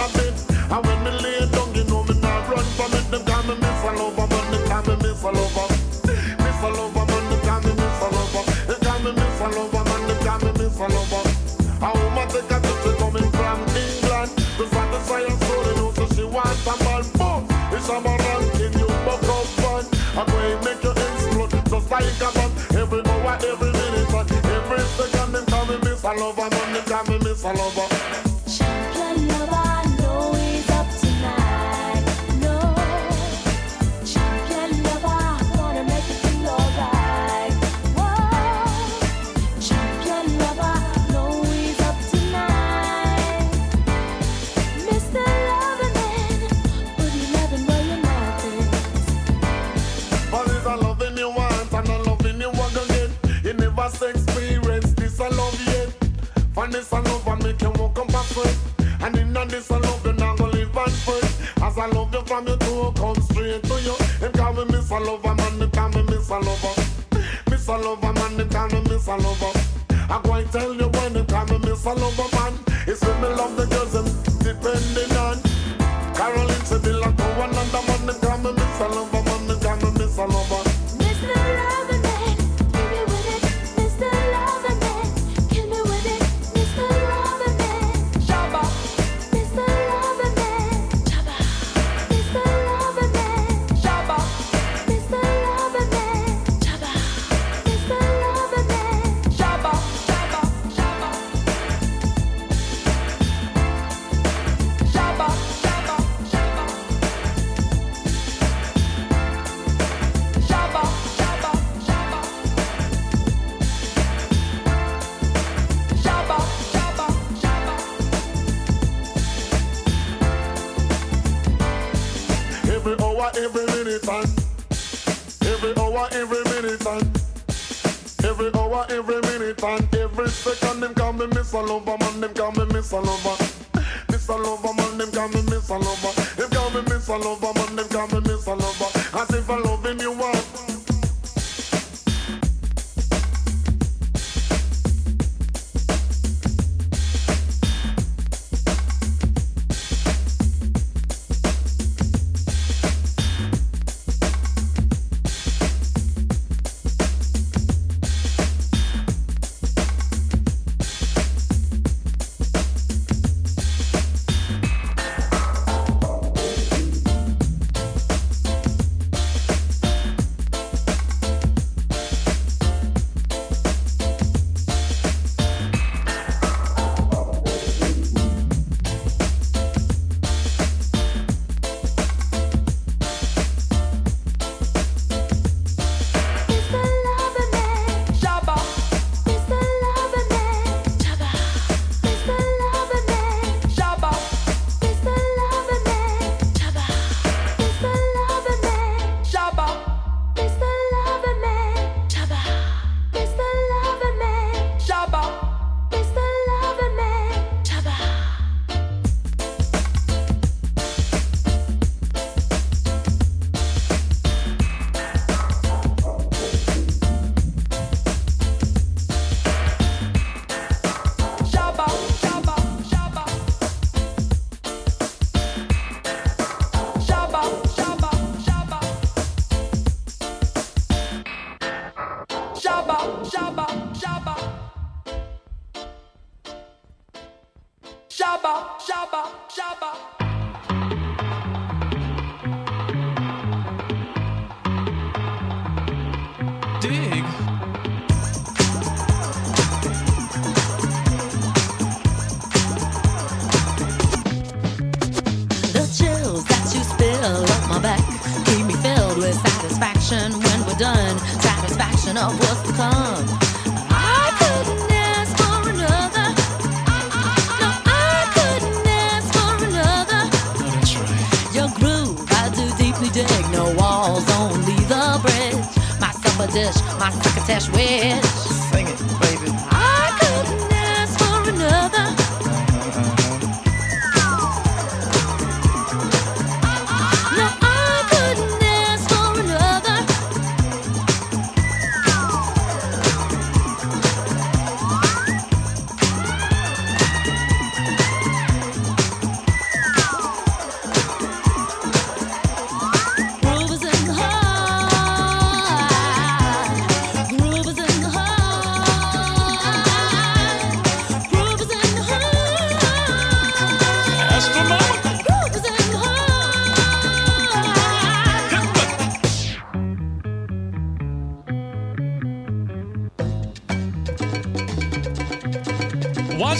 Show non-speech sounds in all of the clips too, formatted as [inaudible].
habit. And when me lay down, you know me not run from it. Them call me me fall over, but they call me me fall over. Me fall over, but they call me me fall over. They call me me fall over, man. They call me me fall over. A woman take a picture coming from England. The father say I'm know no, so she wants a man. Boom, it's a moral in you, buck up fun. I'm going to make you explode just like a bomb. Every hour, every minute, every second, they call me me fall over, man. They call me me fall over. first. And in this I love you, now go live at foot. As I love you from your door, come straight to you. Them call me Miss a Lover, man, them call me Miss a Lover. Miss a Lover, man, them call me Miss a Lover. I go and tell you when them call me Miss a Lover, Mr. lover, man, them call me Miss a lover. Mr. lover, man, them call me Miss a lover. Them call me Miss a lover.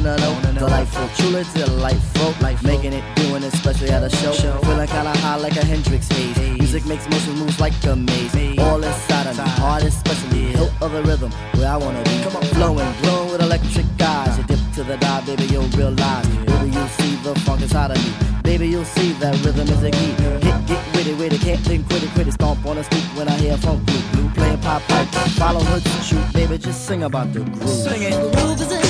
Delightful, truly delightful. Life making it, doing it, especially at a show. Feeling kinda high like a Hendrix haze. Music makes motion moves like a maze. All inside of me, heart especially. Hilt of the rhythm, where I wanna be. Flowing, glowing with electric eyes. You dip to the dive, baby, you'll realize. Baby, you'll see the funk inside of me. Baby, you'll see that rhythm is a key. Get, get with it, with can't think, quit it, quit it. Stomp on the stoop when I hear funk group. Blue playing pop pipe. Follow her to shoot, baby, just sing about the groove. Sing it. The groove is a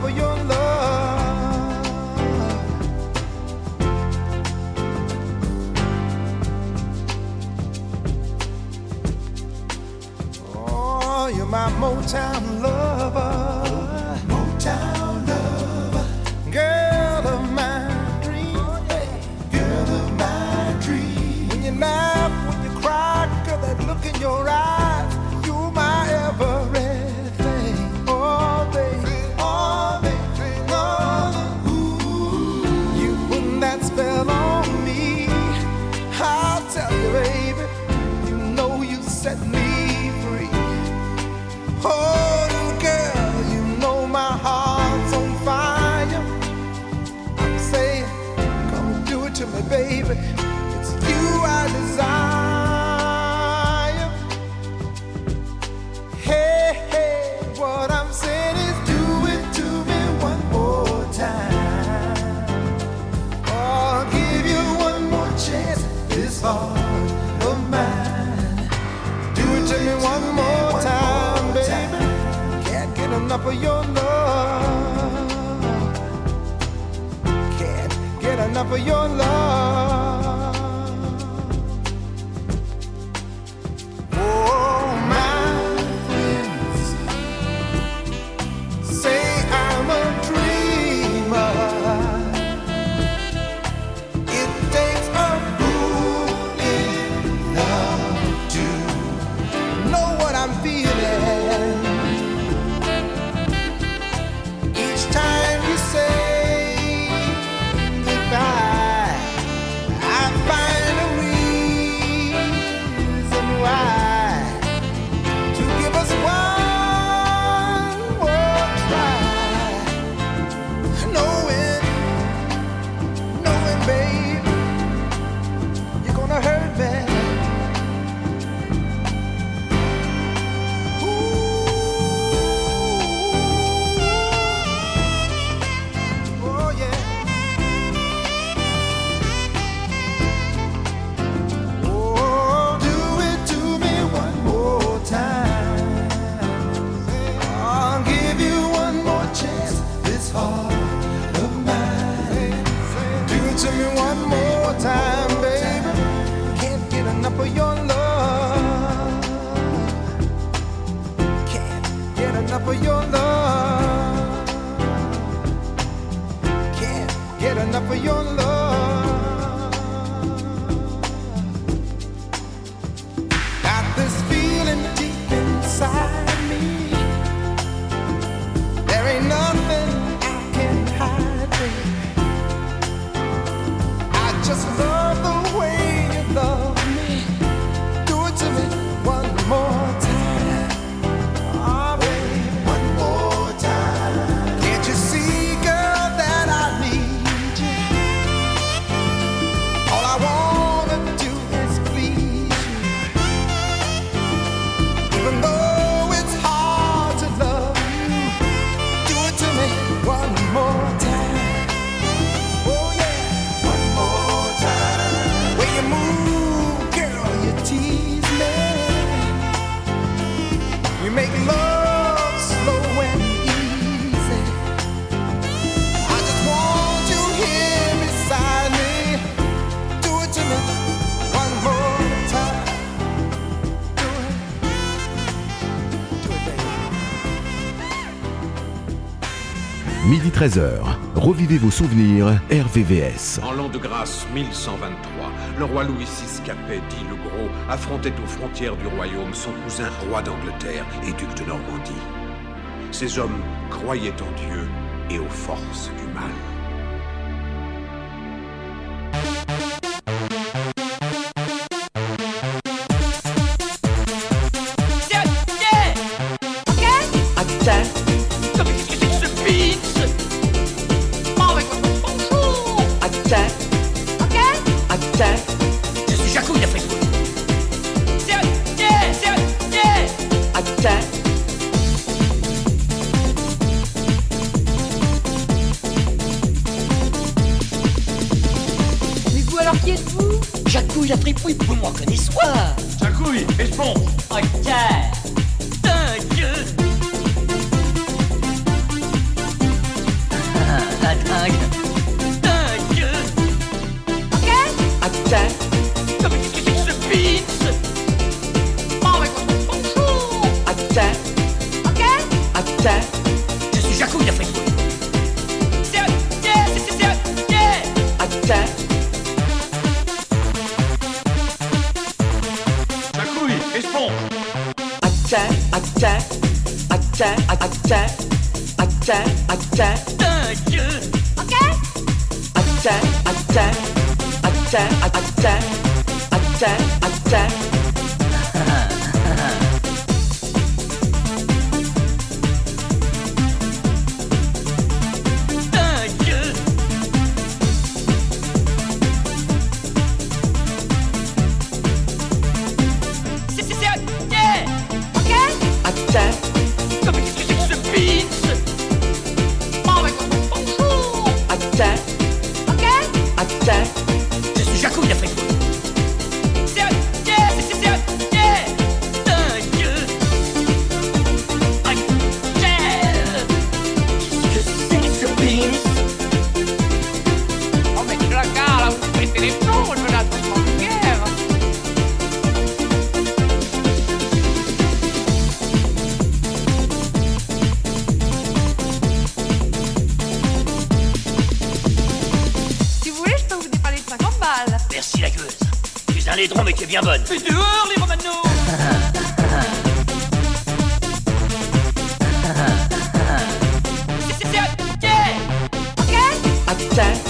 for your love. Oh, you're my Motown lover. out for your love. Can't get enough of your love. 13h, revivez vos souvenirs RVVS. En l'an de grâce 1123, le roi Louis VI Capet, dit le Gros, affrontait aux frontières du royaume son cousin roi d'Angleterre et duc de Normandie. Ces hommes croyaient en Dieu et aux forces du mal. alors qui êtes-vous Jacouille la fripouille, vous m'en connaissez quoi Jacouille, espion Ok D'un dieu ah, that I, I Merci la gueuse. Tu es un laidron, mais tu es bien bonne. Mais dehors, les Romano [laughs] C'est ok Ok Ok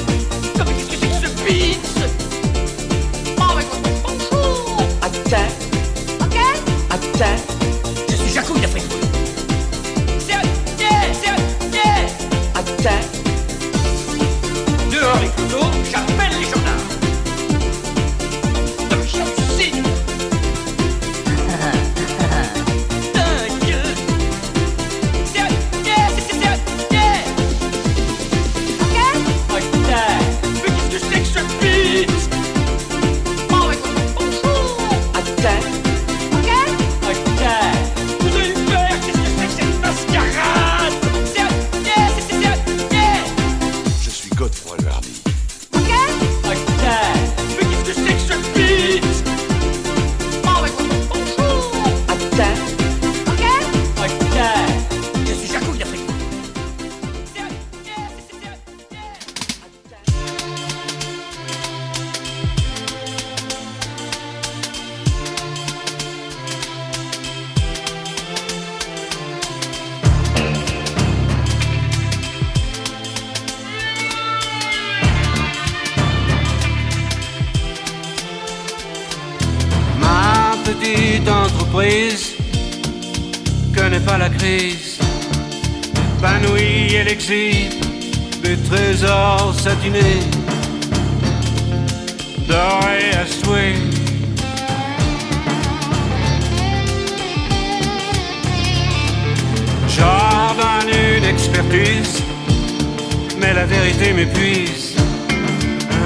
mais la vérité m'épuise.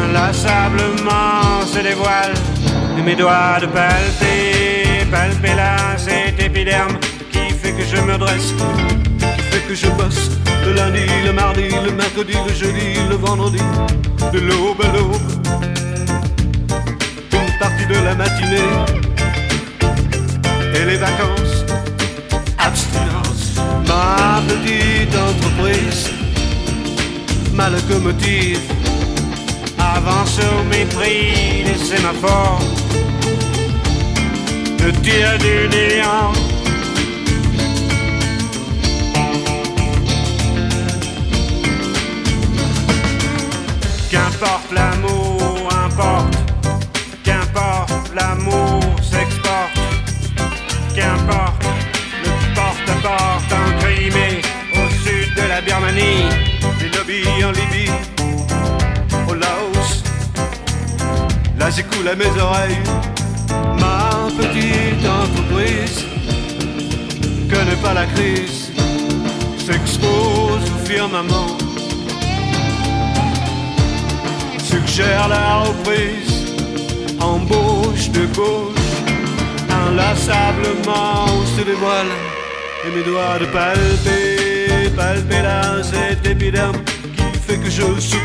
Inlassablement se dévoile et mes doigts de palper, palper là cet épiderme qui fait que je me dresse, qui fait que je bosse le lundi, le mardi, le mercredi, le jeudi, le vendredi, de l'aube à l'aube, une partie de la matinée et les vacances, abstinence, ma petite entreprise, ma locomotive avance au mépris des sémaphores, le tir du néant. Qu'importe l'amour, importe. Qu'importe l'amour s'exporte. Qu'importe le porte-à-porte Birmanie, lobbies en Libye, au Laos. Là j'écoule à mes oreilles. Ma petite entreprise. Connaît pas la crise, s'expose au firmament. Suggère la reprise, embauche de gauche, inlassablement on se dévoile, et mes doigts de palper, là cet épiderme qui fait que je souque,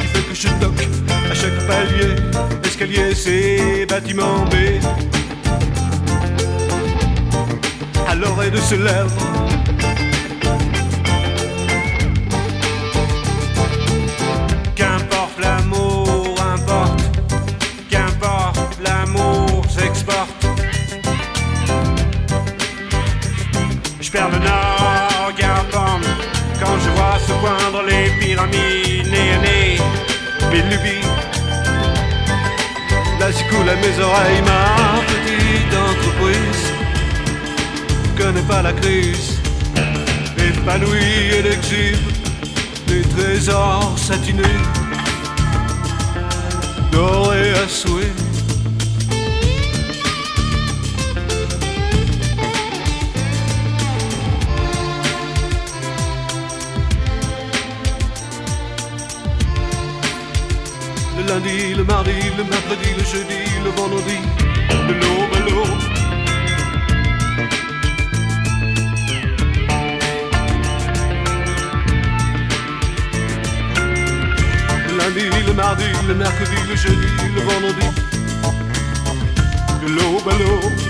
qui fait que je toque à chaque palier, escalier, c'est bâtiment B. À l'oreille de ce lèvre poindre les pyramides nez, mes lubies. Là à mes oreilles ma petite entreprise. Connais pas la crise, épanouie et l'exhibe des trésors satinés, dorés à souhait. Lundi, le mardi, le mercredi, le jeudi, le vendredi, de l'aube l'aube. Lundi, le mardi, le mercredi, le jeudi, le vendredi, de l'aube.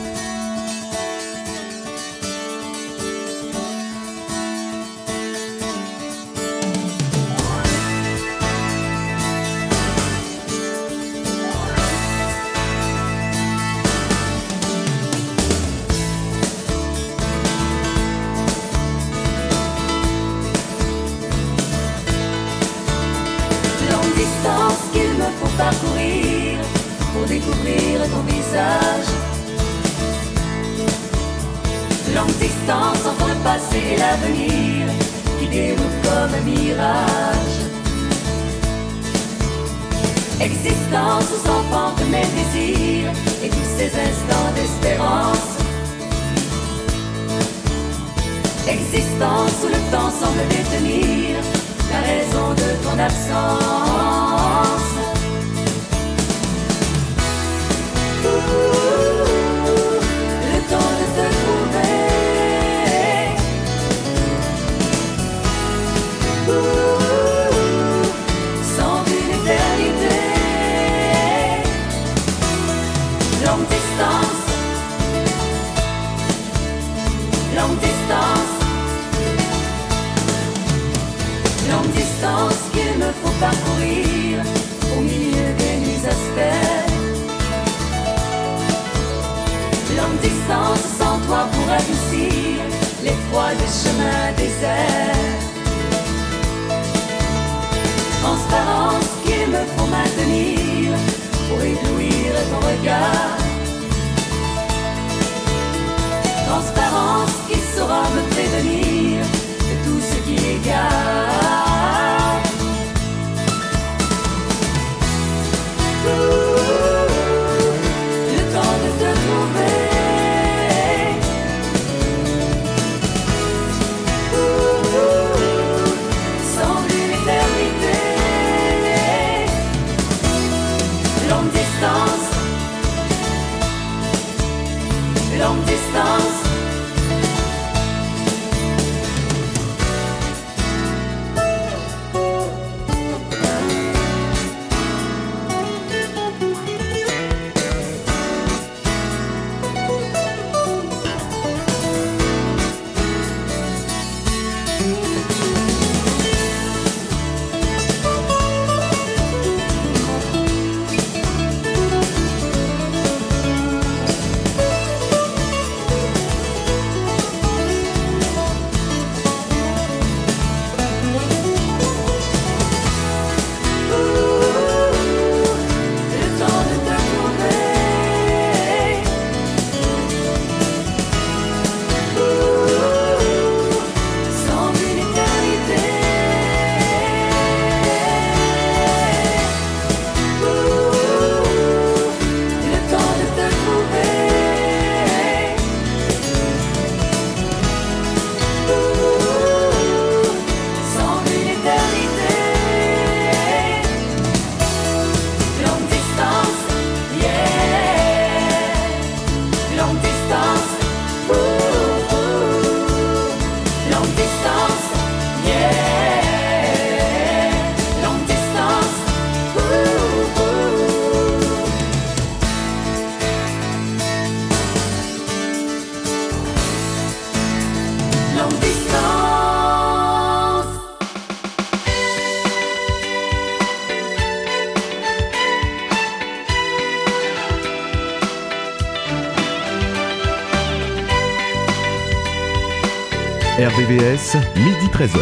RVVS, midi 13h.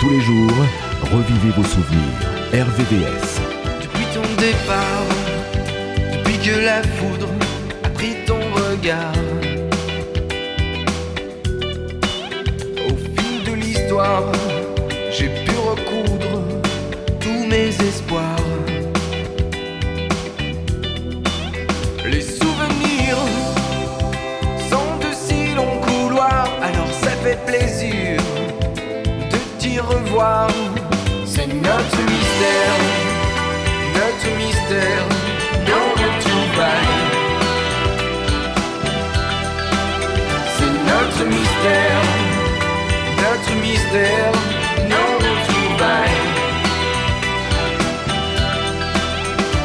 Tous les jours, revivez vos souvenirs. RVVS. Depuis ton départ, depuis que la foudre a pris ton regard, au fil de l'histoire. C'est notre mystère, notre mystère non retrouvaille.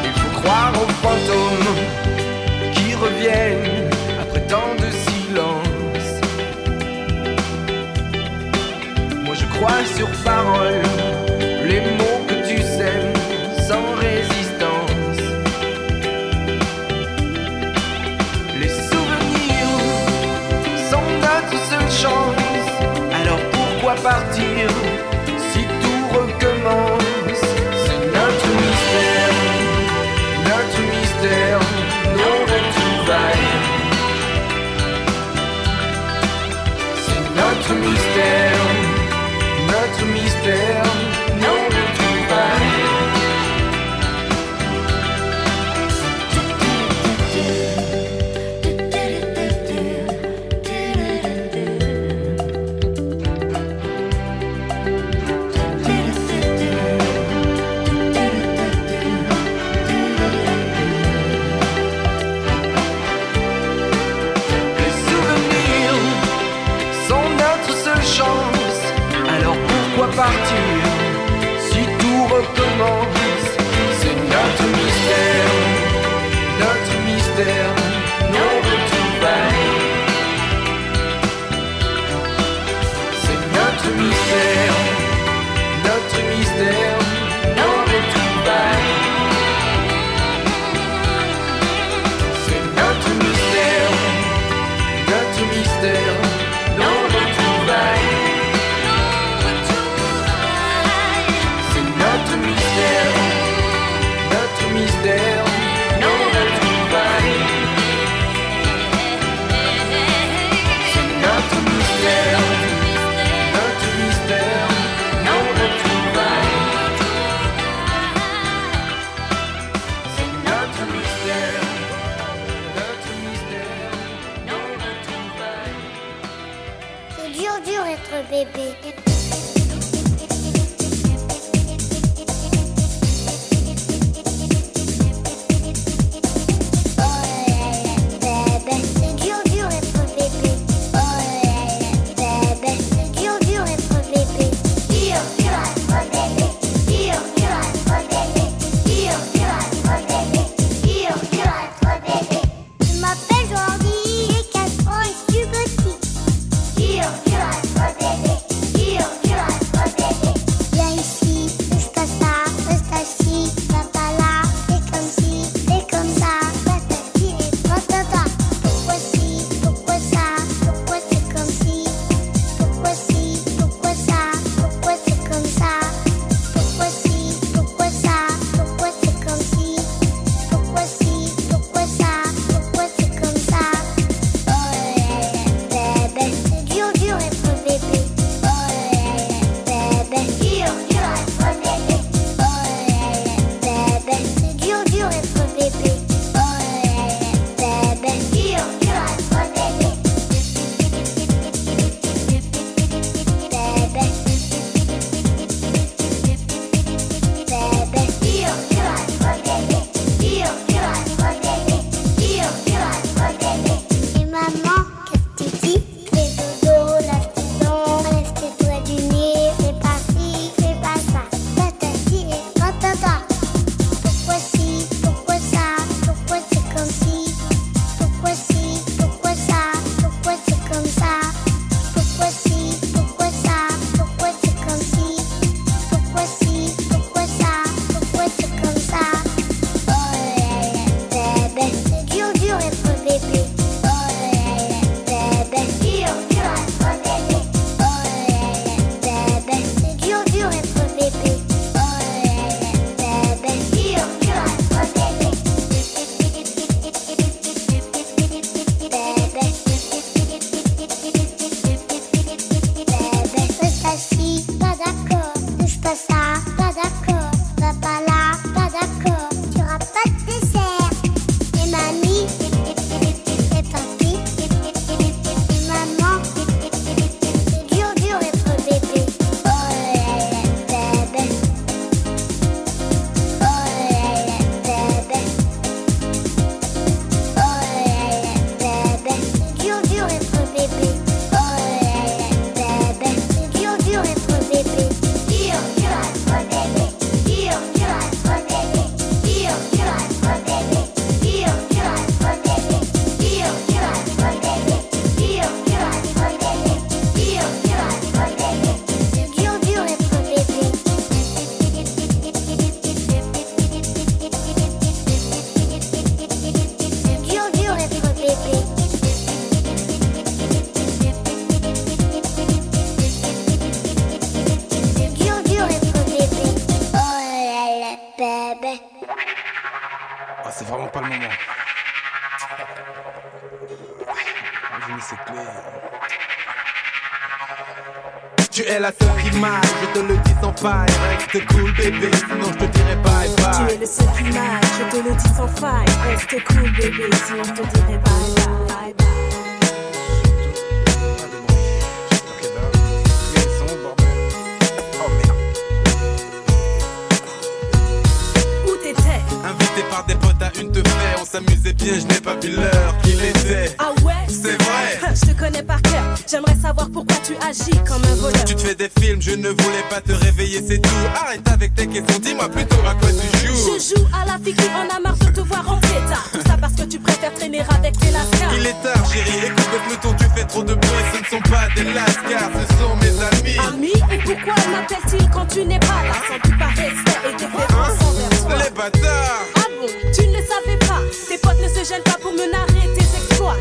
Il faut croire aux fantômes qui reviennent après tant de silence. Moi je crois sur parole te le dis sans faille. Reste cool bébé, sinon je te dirai bye Tu bye. es le seul qui m'aille, je te le dis sans faille. Reste cool bébé, sinon je te dirai bye. bye, agis comme un voleur. Tu te fais des films, je ne voulais pas te réveiller, c'est tout. Arrête avec tes questions, dis-moi plutôt à quoi tu joues. Je joue à la fille qui en a marre de te voir en tard. Tout ça parce que tu préfères traîner avec tes lascars. Il est tard, chérie, écoute le peloton, tu fais trop de bruit, ce ne sont pas des lascars, ce sont mes amis. Amis, et pourquoi m'appelle-t-il quand tu n'es pas là? Sans doute par respect et déférence envers toi. Les bâtards Ah bon, tu ne le savais pas Tes potes ne se gênent pas pour me narrer tes exploits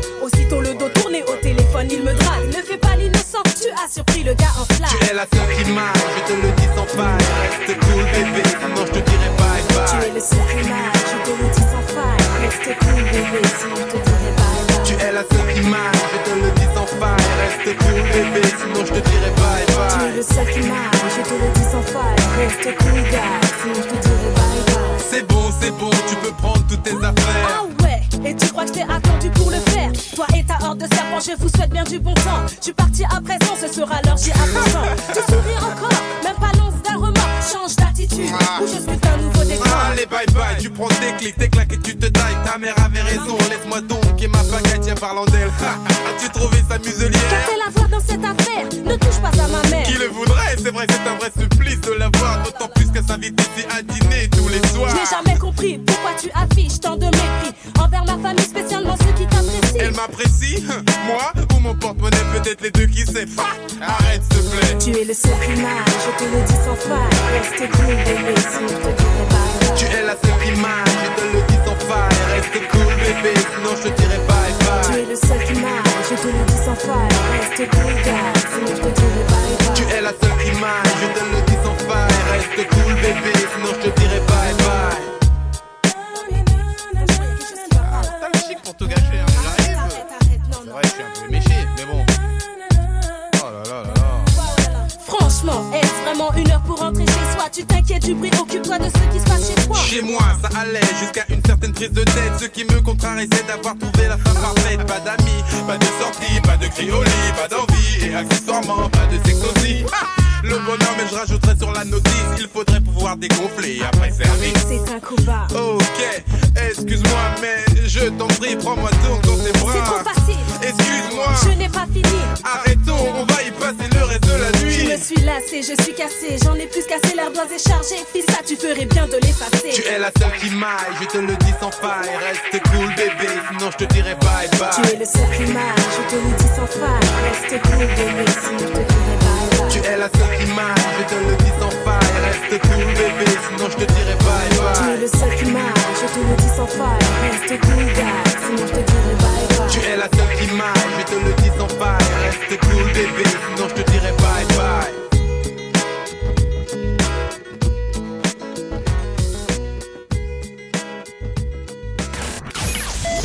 le gars en flamme Tu es la seule qui m'aille, je te le dis sans faille. Reste cool bébé, sinon je te dirai bye bye. Tu es le seul qui m'aille, je te le dis sans faille Reste cool bébé, sinon je te dirai bye bye Tu es la seule qui m'aille, je te le dis sans faille. Reste cool bébé, sinon je te dirai bye Tu es bye. le seul qui m'aille, je te le dis sans faille Reste cool gars, sinon je te dirai bye bye C'est bon, c'est bon, tu peux prendre toutes tes affaires. Ah ouais, et tu crois que je t'ai attendu pour le faire? Toi et ta horde de serpents je vous souhaite bien du bon temps. Je suis parti à présent, ce sera l'heure, j'y apprends. Tu souris encore, même pas l'once d'un remords. Change d'attitude, ou je suis un nouveau décor. Allez bye bye, tu prends tes clics, tes claques et tu te tailles. Ta mère avait raison, laisse-moi donc et ma baguette, tiens parlant d'elle. As-tu trouvé sa muselière Qu'a-t-elle à voir dans cette affaire Ne touche pas à ma mère. Qui le voudrait? C'est vrai, c'est un vrai supplice de la voir. D'autant plus qu'elle s'invite ici à dîner tous les soirs. Je n'ai jamais compris pourquoi tu affiches tant de mépris envers ma famille, spécialement ceux qui t'apprécient. Elle m'apprécie Moi ou mon porte-monnaie Peut-être les deux qui sait. Arrête s'il te plaît. Tu es le seul qui m'aille, je te le dis sans faille. Reste cool, bébé, sinon je te dirai bye. Tu es la seule qui m'aille, je te le dis sans faille. Reste cool bébé, sinon je te dirai bye Tu bye. es le seul qui m'aille, je te le dis sans faille. Reste cool, gars, sinon je te dirai bye bye. Tu es la seule qui m'aille, je te le dis sans faille. Reste cool bébé, sinon je te dirai bye bye. Ah, pour tout gâcher, hein, une heure pour rentrer chez soi Tu t'inquiètes du bruit, occupe-toi de ce qui se passe chez toi. Chez moi, ça allait jusqu'à une certaine prise de tête. Ce qui me contrarie, c'est d'avoir trouvé la femme parfaite. Pas d'amis, pas de sortie, pas de cri au lit, pas d'envie. Et accessoirement, pas de sexe aussi. Ah le bonheur, mais je rajouterais sur la notice. Il faudrait pouvoir dégonfler après service. C'est un coup bas. Ok, excuse-moi, mais je t'en prie, prends-moi donc dans tes bras. C'est trop facile. Excuse-moi. Je n'ai pas fini. Arrêtons, on va y passer Je me suis lassée, je suis cassée. J'en ai plus cassé, l'ardoise est chargée. Fils, ça, tu ferais bien de l'effacer. Tu es la seule qui m'aille, je te le dis sans faille. Reste cool, bébé, sinon je te dirai bye bye. Tu es le seul qui m'aille, je te le dis sans faille. Reste cool, bébé, sinon je te dirai bye bye. Tu es la seule qui m'aille, je te le dis sans faille. Reste cool, bébé, sinon je te dirai bye Tu es bye. le seul qui m'aille, je te le dis sans faille. Reste cool, gars, sinon je te dirai bye bye. Tu es la seule qui m'aille, je te le dis sans faille. Reste cool, bébé, sinon je te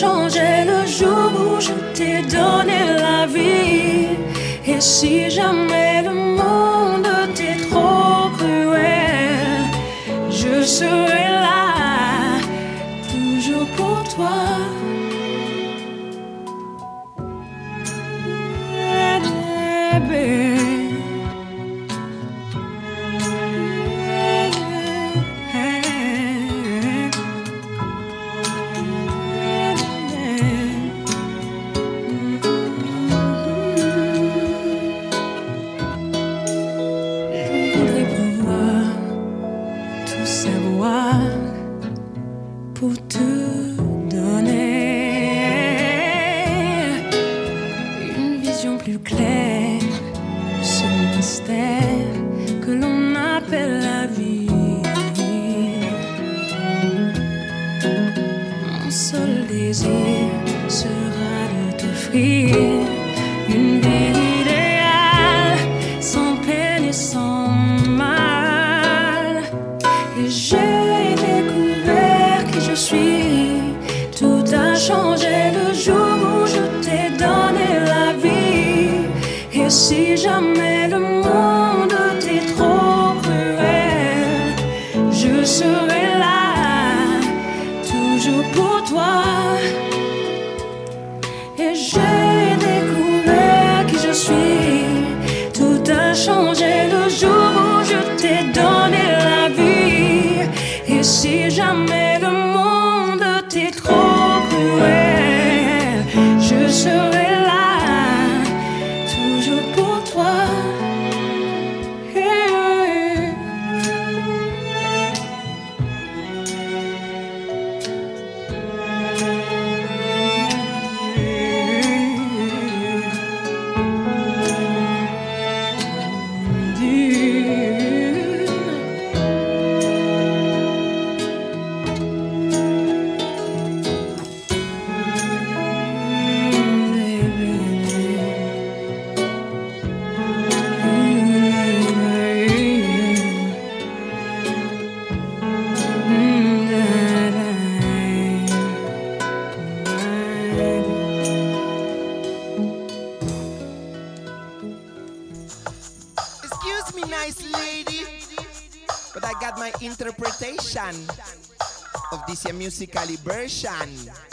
Changé le jour où je t'ai donné la vie. Et si jamais le monde t'est trop cruel, je serai music calibration.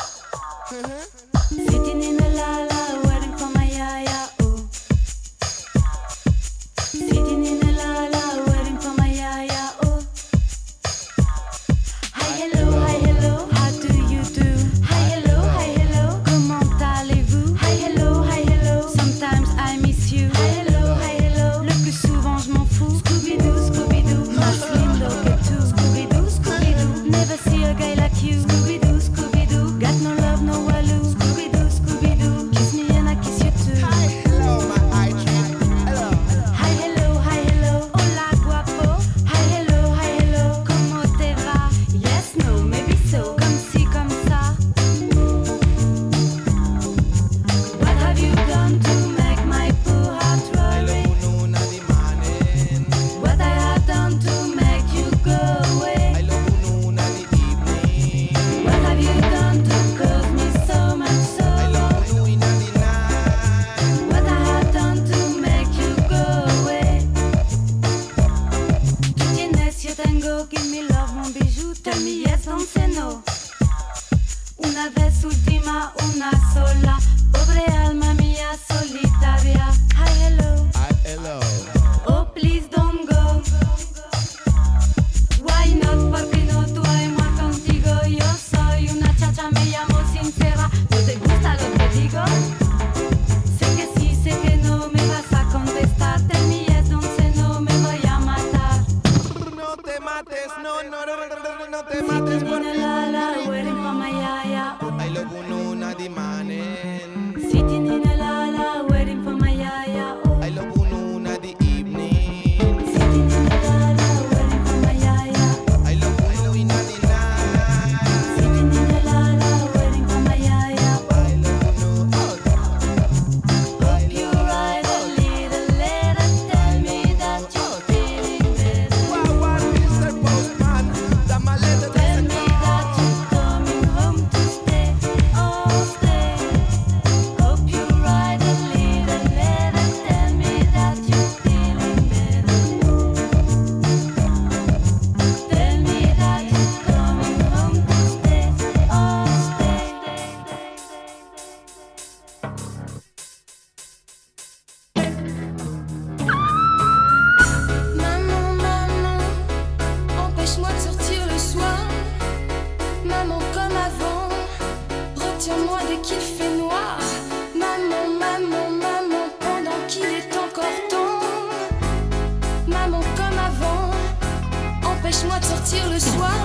Empêche-moi de sortir le soir.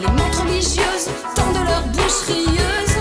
Les montres religieuses tendent leurs boucherieuses.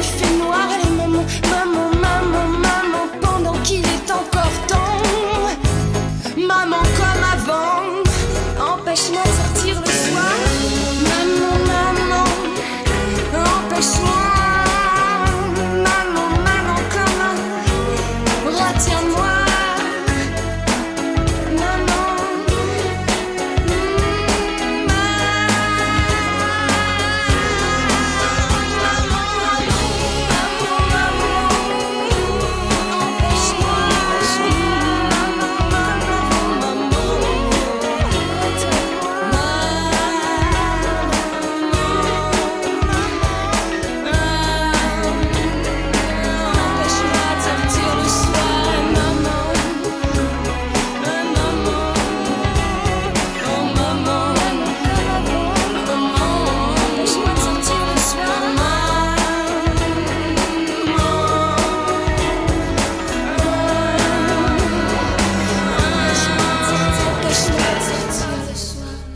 Maman, comme avant,